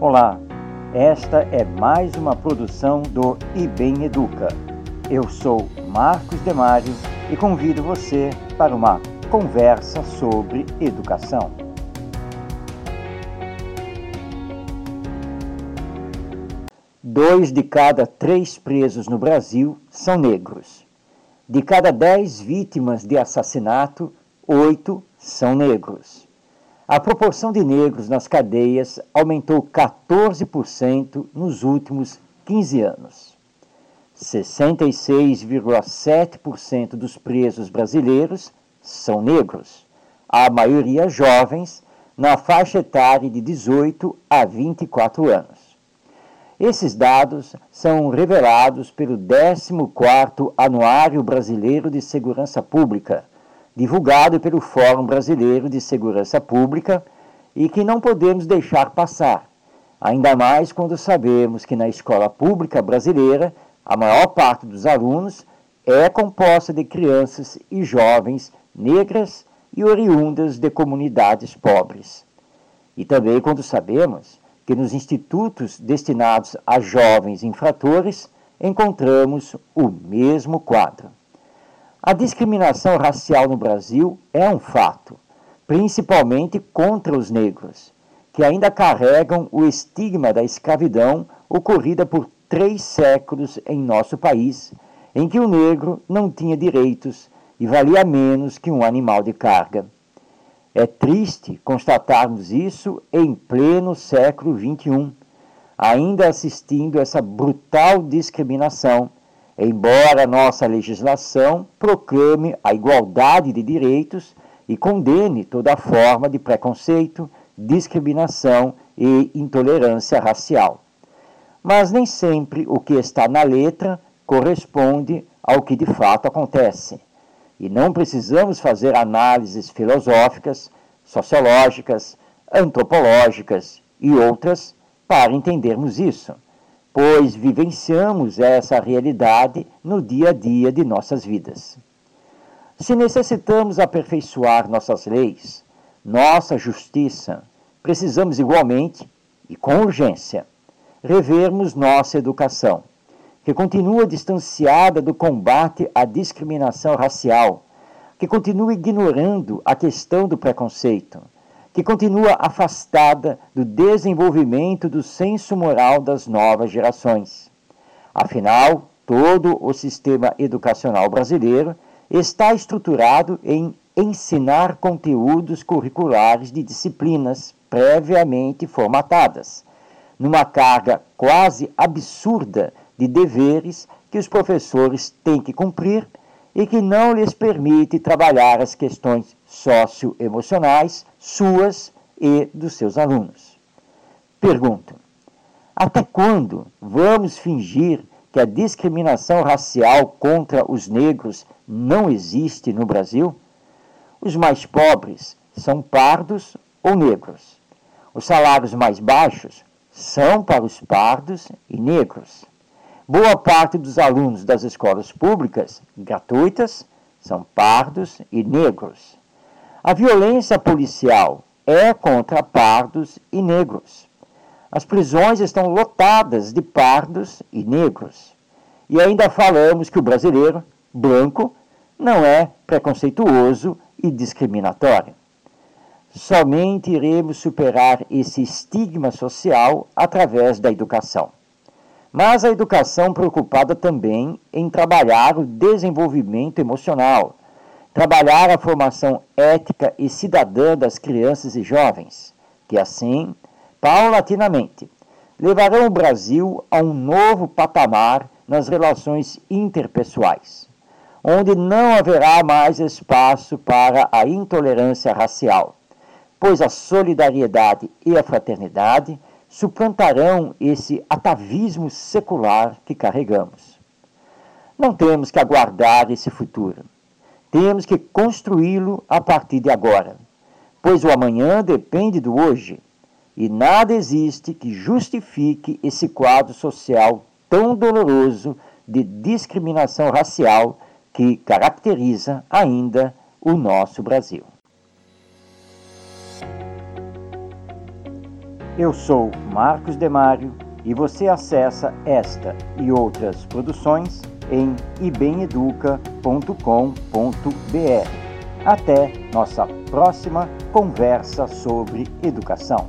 Olá, esta é mais uma produção do IBEM Educa. Eu sou Marcos Demário e convido você para uma conversa sobre educação. Dois de cada três presos no Brasil são negros. De cada dez vítimas de assassinato, oito são negros. A proporção de negros nas cadeias aumentou 14% nos últimos 15 anos. 66,7% dos presos brasileiros são negros, a maioria jovens, na faixa etária de 18 a 24 anos. Esses dados são revelados pelo 14º Anuário Brasileiro de Segurança Pública, divulgado pelo Fórum Brasileiro de Segurança Pública e que não podemos deixar passar, ainda mais quando sabemos que na escola pública brasileira a maior parte dos alunos é composta de crianças e jovens negras e oriundas de comunidades pobres. E também quando sabemos que nos institutos destinados a jovens infratores encontramos o mesmo quadro. A discriminação racial no Brasil é um fato, principalmente contra os negros, que ainda carregam o estigma da escravidão ocorrida por três séculos em nosso país, em que o negro não tinha direitos e valia menos que um animal de carga. É triste constatarmos isso em pleno século XXI, ainda assistindo essa brutal discriminação embora nossa legislação proclame a igualdade de direitos e condene toda forma de preconceito, discriminação e intolerância racial. Mas nem sempre o que está na letra corresponde ao que de fato acontece. E não precisamos fazer análises filosóficas, sociológicas, antropológicas e outras para entendermos isso pois vivenciamos essa realidade no dia a dia de nossas vidas. Se necessitamos aperfeiçoar nossas leis, nossa justiça, precisamos igualmente e com urgência revermos nossa educação, que continua distanciada do combate à discriminação racial, que continua ignorando a questão do preconceito que continua afastada do desenvolvimento do senso moral das novas gerações. Afinal, todo o sistema educacional brasileiro está estruturado em ensinar conteúdos curriculares de disciplinas previamente formatadas, numa carga quase absurda de deveres que os professores têm que cumprir e que não lhes permite trabalhar as questões socioemocionais suas e dos seus alunos. Pergunto: até quando vamos fingir que a discriminação racial contra os negros não existe no Brasil? Os mais pobres são pardos ou negros. Os salários mais baixos são para os pardos e negros. Boa parte dos alunos das escolas públicas gratuitas são pardos e negros. A violência policial é contra pardos e negros. As prisões estão lotadas de pardos e negros. E ainda falamos que o brasileiro, branco, não é preconceituoso e discriminatório. Somente iremos superar esse estigma social através da educação mas a educação preocupada também em trabalhar o desenvolvimento emocional, trabalhar a formação ética e cidadã das crianças e jovens, que assim, paulatinamente, levarão o Brasil a um novo patamar nas relações interpessoais, onde não haverá mais espaço para a intolerância racial, pois a solidariedade e a fraternidade suplantarão esse atavismo secular que carregamos. Não temos que aguardar esse futuro. Temos que construí-lo a partir de agora, pois o amanhã depende do hoje e nada existe que justifique esse quadro social tão doloroso de discriminação racial que caracteriza ainda o nosso Brasil. Eu sou Marcos Demário e você acessa esta e outras produções em ibemeduca.com.br. Até nossa próxima conversa sobre educação.